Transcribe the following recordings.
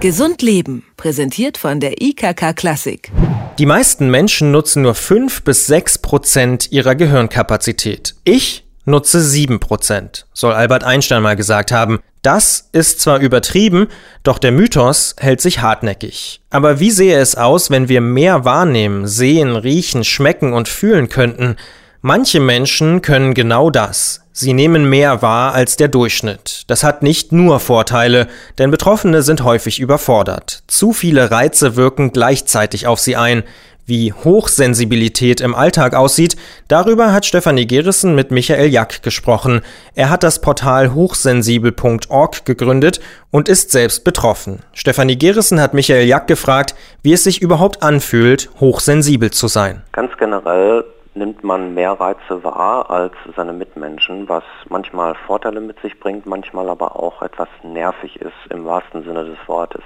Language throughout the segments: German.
Gesund Leben, präsentiert von der IKK Klassik. Die meisten Menschen nutzen nur 5 bis 6 Prozent ihrer Gehirnkapazität. Ich nutze 7 Prozent, soll Albert Einstein mal gesagt haben. Das ist zwar übertrieben, doch der Mythos hält sich hartnäckig. Aber wie sähe es aus, wenn wir mehr wahrnehmen, sehen, riechen, schmecken und fühlen könnten? Manche Menschen können genau das. Sie nehmen mehr wahr als der Durchschnitt. Das hat nicht nur Vorteile, denn Betroffene sind häufig überfordert. Zu viele Reize wirken gleichzeitig auf sie ein. Wie Hochsensibilität im Alltag aussieht, darüber hat Stefanie Gerissen mit Michael Jack gesprochen. Er hat das Portal hochsensibel.org gegründet und ist selbst betroffen. Stefanie Gerissen hat Michael Jack gefragt, wie es sich überhaupt anfühlt, hochsensibel zu sein. Ganz generell nimmt man mehr Reize wahr als seine Mitmenschen, was manchmal Vorteile mit sich bringt, manchmal aber auch etwas nervig ist im wahrsten Sinne des Wortes.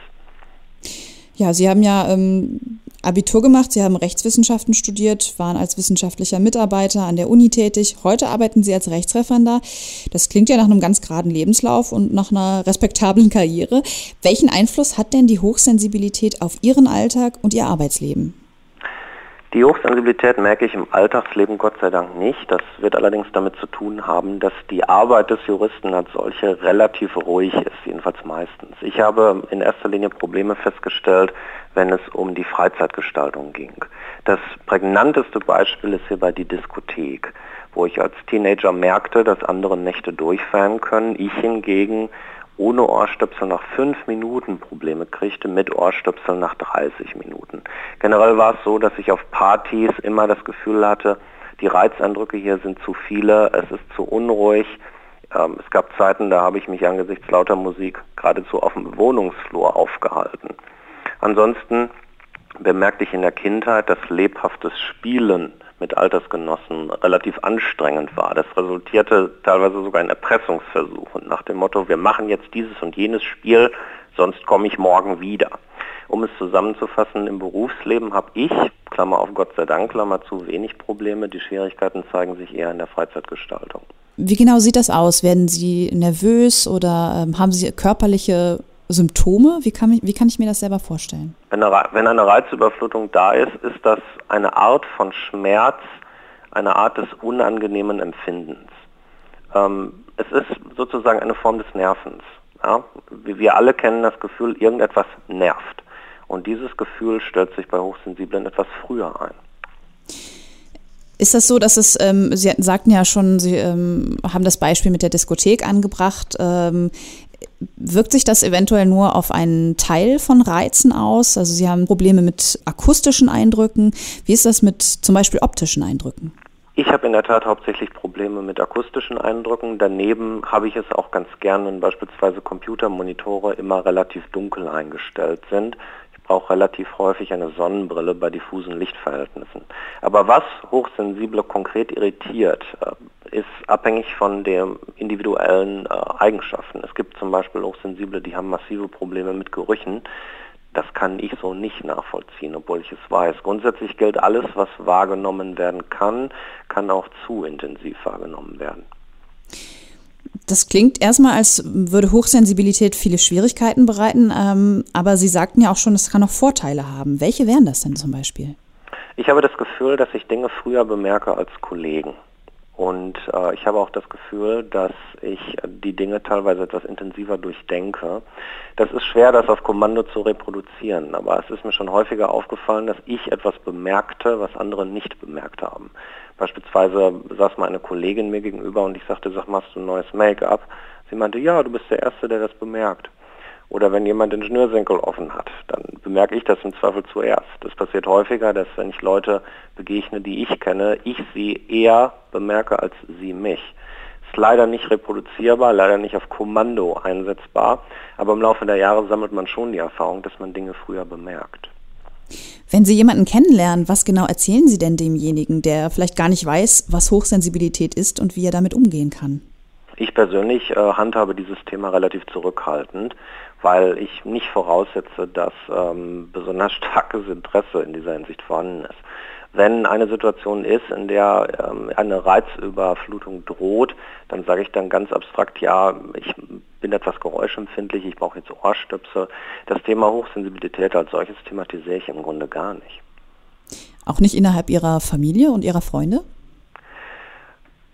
Ja, Sie haben ja ähm, Abitur gemacht, Sie haben Rechtswissenschaften studiert, waren als wissenschaftlicher Mitarbeiter an der Uni tätig. Heute arbeiten Sie als Rechtsreferendar. Das klingt ja nach einem ganz geraden Lebenslauf und nach einer respektablen Karriere. Welchen Einfluss hat denn die Hochsensibilität auf Ihren Alltag und Ihr Arbeitsleben? Die Hochsensibilität merke ich im Alltagsleben Gott sei Dank nicht. Das wird allerdings damit zu tun haben, dass die Arbeit des Juristen als solche relativ ruhig ist, jedenfalls meistens. Ich habe in erster Linie Probleme festgestellt, wenn es um die Freizeitgestaltung ging. Das prägnanteste Beispiel ist hierbei die Diskothek, wo ich als Teenager merkte, dass andere Nächte durchfahren können. Ich hingegen ohne Ohrstöpsel nach fünf Minuten Probleme kriegte, mit Ohrstöpsel nach 30 Minuten. Generell war es so, dass ich auf Partys immer das Gefühl hatte, die Reizeindrücke hier sind zu viele, es ist zu unruhig. Ähm, es gab Zeiten, da habe ich mich angesichts lauter Musik geradezu auf dem Wohnungsflur aufgehalten. Ansonsten bemerkte ich in der Kindheit, dass lebhaftes Spielen mit Altersgenossen relativ anstrengend war. Das resultierte teilweise sogar in Erpressungsversuchen nach dem Motto, wir machen jetzt dieses und jenes Spiel, sonst komme ich morgen wieder. Um es zusammenzufassen, im Berufsleben habe ich, Klammer auf Gott sei Dank, Klammer zu, wenig Probleme. Die Schwierigkeiten zeigen sich eher in der Freizeitgestaltung. Wie genau sieht das aus? Werden Sie nervös oder ähm, haben Sie körperliche Symptome? Wie kann, ich, wie kann ich mir das selber vorstellen? Wenn eine, wenn eine Reizüberflutung da ist, ist das eine Art von Schmerz, eine Art des unangenehmen Empfindens. Ähm, es ist sozusagen eine Form des Nervens. Ja? Wir alle kennen das Gefühl, irgendetwas nervt. Und dieses Gefühl stellt sich bei Hochsensiblen etwas früher ein. Ist das so, dass es, ähm, Sie sagten ja schon, Sie ähm, haben das Beispiel mit der Diskothek angebracht. Ähm, Wirkt sich das eventuell nur auf einen Teil von Reizen aus? Also Sie haben Probleme mit akustischen Eindrücken. Wie ist das mit zum Beispiel optischen Eindrücken? Ich habe in der Tat hauptsächlich Probleme mit akustischen Eindrücken. Daneben habe ich es auch ganz gern, wenn beispielsweise Computermonitore immer relativ dunkel eingestellt sind brauche relativ häufig eine Sonnenbrille bei diffusen Lichtverhältnissen. Aber was Hochsensible konkret irritiert, äh, ist abhängig von den individuellen äh, Eigenschaften. Es gibt zum Beispiel Hochsensible, die haben massive Probleme mit Gerüchen. Das kann ich so nicht nachvollziehen, obwohl ich es weiß. Grundsätzlich gilt alles, was wahrgenommen werden kann, kann auch zu intensiv wahrgenommen werden. Das klingt erstmal, als würde Hochsensibilität viele Schwierigkeiten bereiten, ähm, aber Sie sagten ja auch schon, es kann auch Vorteile haben. Welche wären das denn zum Beispiel? Ich habe das Gefühl, dass ich Dinge früher bemerke als Kollegen. Und äh, ich habe auch das Gefühl, dass ich die Dinge teilweise etwas intensiver durchdenke. Das ist schwer, das auf Kommando zu reproduzieren, aber es ist mir schon häufiger aufgefallen, dass ich etwas bemerkte, was andere nicht bemerkt haben. Beispielsweise saß mal eine Kollegin mir gegenüber und ich sagte, sag, machst du ein neues Make-up? Sie meinte, ja, du bist der Erste, der das bemerkt. Oder wenn jemand Schnürsenkel offen hat, dann bemerke ich das im Zweifel zuerst. Das passiert häufiger, dass wenn ich Leute begegne, die ich kenne, ich sie eher bemerke als sie mich. Ist leider nicht reproduzierbar, leider nicht auf Kommando einsetzbar, aber im Laufe der Jahre sammelt man schon die Erfahrung, dass man Dinge früher bemerkt. Wenn Sie jemanden kennenlernen, was genau erzählen Sie denn demjenigen, der vielleicht gar nicht weiß, was Hochsensibilität ist und wie er damit umgehen kann? Ich persönlich äh, handhabe dieses Thema relativ zurückhaltend, weil ich nicht voraussetze, dass ähm, besonders starkes Interesse in dieser Hinsicht vorhanden ist. Wenn eine Situation ist, in der ähm, eine Reizüberflutung droht, dann sage ich dann ganz abstrakt, ja, ich bin etwas geräuschempfindlich, ich brauche jetzt Ohrstöpsel. Das Thema Hochsensibilität als solches thematisiere ich im Grunde gar nicht. Auch nicht innerhalb Ihrer Familie und Ihrer Freunde?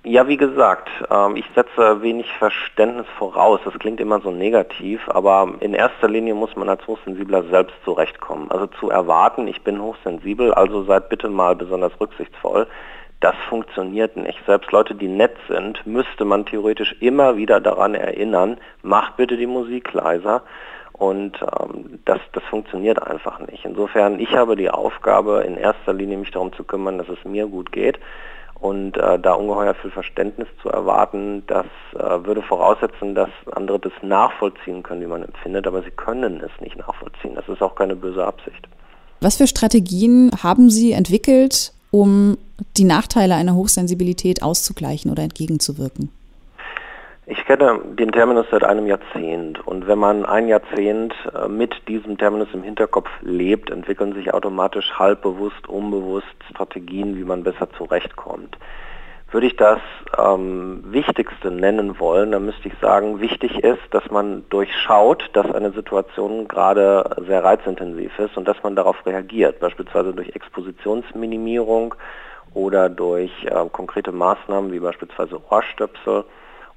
Ja, wie gesagt, ähm, ich setze wenig Verständnis voraus. Das klingt immer so negativ, aber in erster Linie muss man als Hochsensibler selbst zurechtkommen. Also zu erwarten, ich bin hochsensibel, also seid bitte mal besonders rücksichtsvoll. Das funktioniert nicht. Selbst Leute, die nett sind, müsste man theoretisch immer wieder daran erinnern, macht bitte die Musik leiser. Und ähm, das, das funktioniert einfach nicht. Insofern, ich habe die Aufgabe, in erster Linie mich darum zu kümmern, dass es mir gut geht. Und äh, da ungeheuer viel Verständnis zu erwarten, das äh, würde voraussetzen, dass andere das nachvollziehen können, wie man empfindet, aber sie können es nicht nachvollziehen. Das ist auch keine böse Absicht. Was für Strategien haben Sie entwickelt, um die Nachteile einer Hochsensibilität auszugleichen oder entgegenzuwirken? Ich kenne den Terminus seit einem Jahrzehnt und wenn man ein Jahrzehnt äh, mit diesem Terminus im Hinterkopf lebt, entwickeln sich automatisch halbbewusst, unbewusst Strategien, wie man besser zurechtkommt. Würde ich das ähm, Wichtigste nennen wollen, dann müsste ich sagen, wichtig ist, dass man durchschaut, dass eine Situation gerade sehr reizintensiv ist und dass man darauf reagiert, beispielsweise durch Expositionsminimierung oder durch äh, konkrete Maßnahmen wie beispielsweise Ohrstöpsel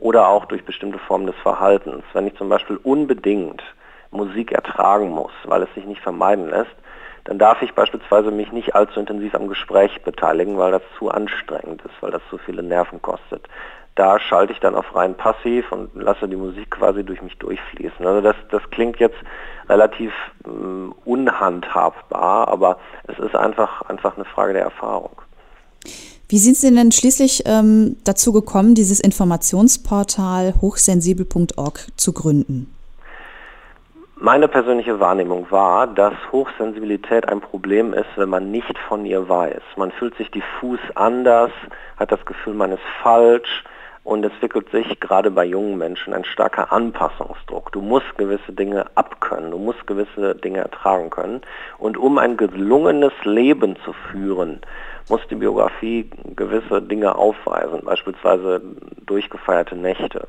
oder auch durch bestimmte Formen des Verhaltens. Wenn ich zum Beispiel unbedingt Musik ertragen muss, weil es sich nicht vermeiden lässt, dann darf ich beispielsweise mich nicht allzu intensiv am Gespräch beteiligen, weil das zu anstrengend ist, weil das zu viele Nerven kostet. Da schalte ich dann auf rein passiv und lasse die Musik quasi durch mich durchfließen. Also das, das klingt jetzt relativ äh, unhandhabbar, aber es ist einfach, einfach eine Frage der Erfahrung. Wie sind Sie denn schließlich ähm, dazu gekommen, dieses Informationsportal hochsensibel.org zu gründen? Meine persönliche Wahrnehmung war, dass Hochsensibilität ein Problem ist, wenn man nicht von ihr weiß. Man fühlt sich diffus anders, hat das Gefühl, man ist falsch und es entwickelt sich gerade bei jungen Menschen ein starker Anpassungsdruck. Du musst gewisse Dinge abkönnen, du musst gewisse Dinge ertragen können. Und um ein gelungenes Leben zu führen, muss die Biografie gewisse Dinge aufweisen, beispielsweise durchgefeierte Nächte.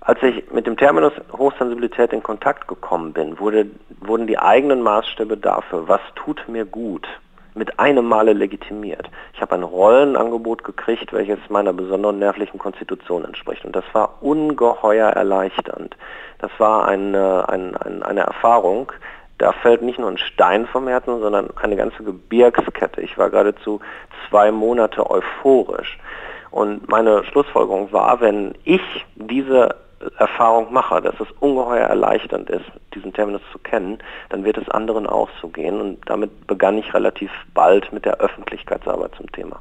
Als ich mit dem Terminus Hochsensibilität in Kontakt gekommen bin, wurde, wurden die eigenen Maßstäbe dafür, was tut mir gut, mit einem Male legitimiert. Ich habe ein Rollenangebot gekriegt, welches meiner besonderen nervlichen Konstitution entspricht. Und das war ungeheuer erleichternd. Das war eine, eine, eine Erfahrung, da fällt nicht nur ein Stein vom Herzen, sondern eine ganze Gebirgskette. Ich war geradezu zwei Monate euphorisch. Und meine Schlussfolgerung war, wenn ich diese Erfahrung mache, dass es ungeheuer erleichternd ist, diesen Terminus zu kennen, dann wird es anderen auch so gehen. Und damit begann ich relativ bald mit der Öffentlichkeitsarbeit zum Thema.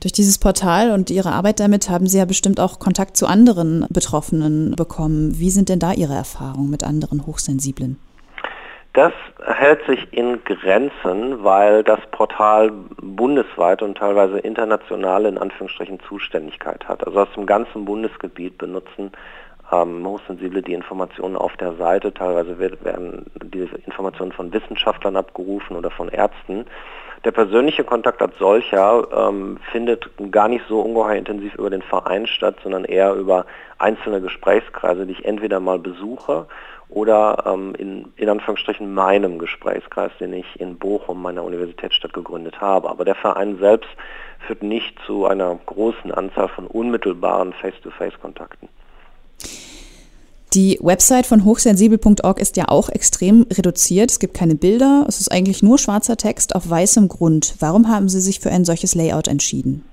Durch dieses Portal und Ihre Arbeit damit haben Sie ja bestimmt auch Kontakt zu anderen Betroffenen bekommen. Wie sind denn da Ihre Erfahrungen mit anderen Hochsensiblen? Das hält sich in Grenzen, weil das Portal bundesweit und teilweise international in Anführungsstrichen Zuständigkeit hat. Also aus dem ganzen Bundesgebiet benutzen ähm, Hochsensible die Informationen auf der Seite. Teilweise werden diese Informationen von Wissenschaftlern abgerufen oder von Ärzten. Der persönliche Kontakt als solcher ähm, findet gar nicht so ungeheuer intensiv über den Verein statt, sondern eher über einzelne Gesprächskreise, die ich entweder mal besuche oder ähm, in, in Anführungsstrichen meinem Gesprächskreis, den ich in Bochum, meiner Universitätsstadt, gegründet habe. Aber der Verein selbst führt nicht zu einer großen Anzahl von unmittelbaren Face-to-Face-Kontakten. Die Website von hochsensibel.org ist ja auch extrem reduziert. Es gibt keine Bilder, es ist eigentlich nur schwarzer Text auf weißem Grund. Warum haben Sie sich für ein solches Layout entschieden?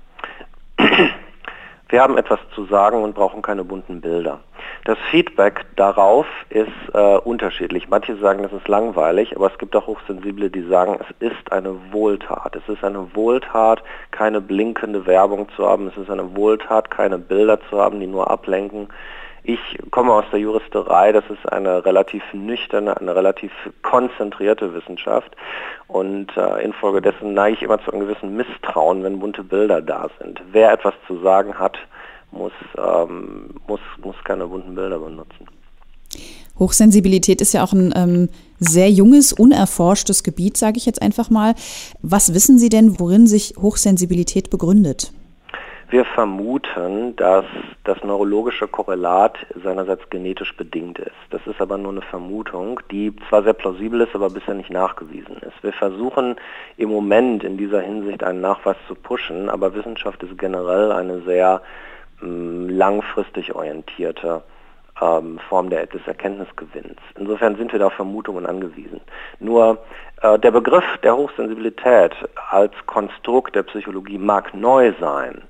Wir haben etwas zu sagen und brauchen keine bunten Bilder. Das Feedback darauf ist äh, unterschiedlich. Manche sagen, es ist langweilig, aber es gibt auch Hochsensible, die sagen, es ist eine Wohltat. Es ist eine Wohltat, keine blinkende Werbung zu haben. Es ist eine Wohltat, keine Bilder zu haben, die nur ablenken. Ich komme aus der Juristerei, das ist eine relativ nüchterne, eine relativ konzentrierte Wissenschaft und äh, infolgedessen neige ich immer zu einem gewissen Misstrauen, wenn bunte Bilder da sind. Wer etwas zu sagen hat, muss, ähm, muss, muss keine bunten Bilder benutzen. Hochsensibilität ist ja auch ein ähm, sehr junges, unerforschtes Gebiet, sage ich jetzt einfach mal. Was wissen Sie denn, worin sich Hochsensibilität begründet? Wir vermuten, dass das neurologische Korrelat seinerseits genetisch bedingt ist. Das ist aber nur eine Vermutung, die zwar sehr plausibel ist, aber bisher nicht nachgewiesen ist. Wir versuchen im Moment in dieser Hinsicht einen Nachweis zu pushen, aber Wissenschaft ist generell eine sehr mm, langfristig orientierte ähm, Form der, des Erkenntnisgewinns. Insofern sind wir da auf Vermutungen angewiesen. Nur äh, der Begriff der Hochsensibilität als Konstrukt der Psychologie mag neu sein.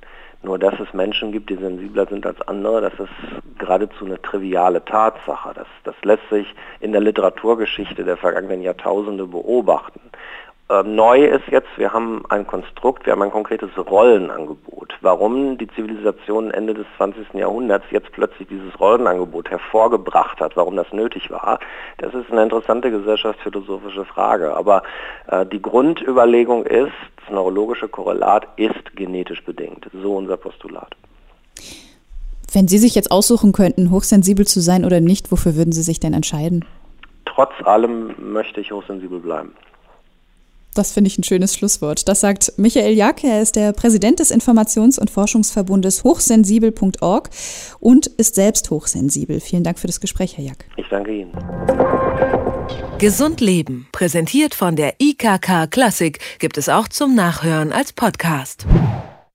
Nur dass es Menschen gibt, die sensibler sind als andere, das ist geradezu eine triviale Tatsache. Das, das lässt sich in der Literaturgeschichte der vergangenen Jahrtausende beobachten. Ähm, neu ist jetzt, wir haben ein Konstrukt, wir haben ein konkretes Rollenangebot. Warum die Zivilisation Ende des 20. Jahrhunderts jetzt plötzlich dieses Rollenangebot hervorgebracht hat, warum das nötig war, das ist eine interessante gesellschaftsphilosophische Frage. Aber äh, die Grundüberlegung ist, das neurologische Korrelat ist genetisch bedingt. So unser Postulat. Wenn Sie sich jetzt aussuchen könnten, hochsensibel zu sein oder nicht, wofür würden Sie sich denn entscheiden? Trotz allem möchte ich hochsensibel bleiben. Das finde ich ein schönes Schlusswort. Das sagt Michael Jack. Er ist der Präsident des Informations- und Forschungsverbundes hochsensibel.org und ist selbst hochsensibel. Vielen Dank für das Gespräch, Herr Jack. Ich danke Ihnen. Gesund Leben, präsentiert von der IKK Klassik, gibt es auch zum Nachhören als Podcast.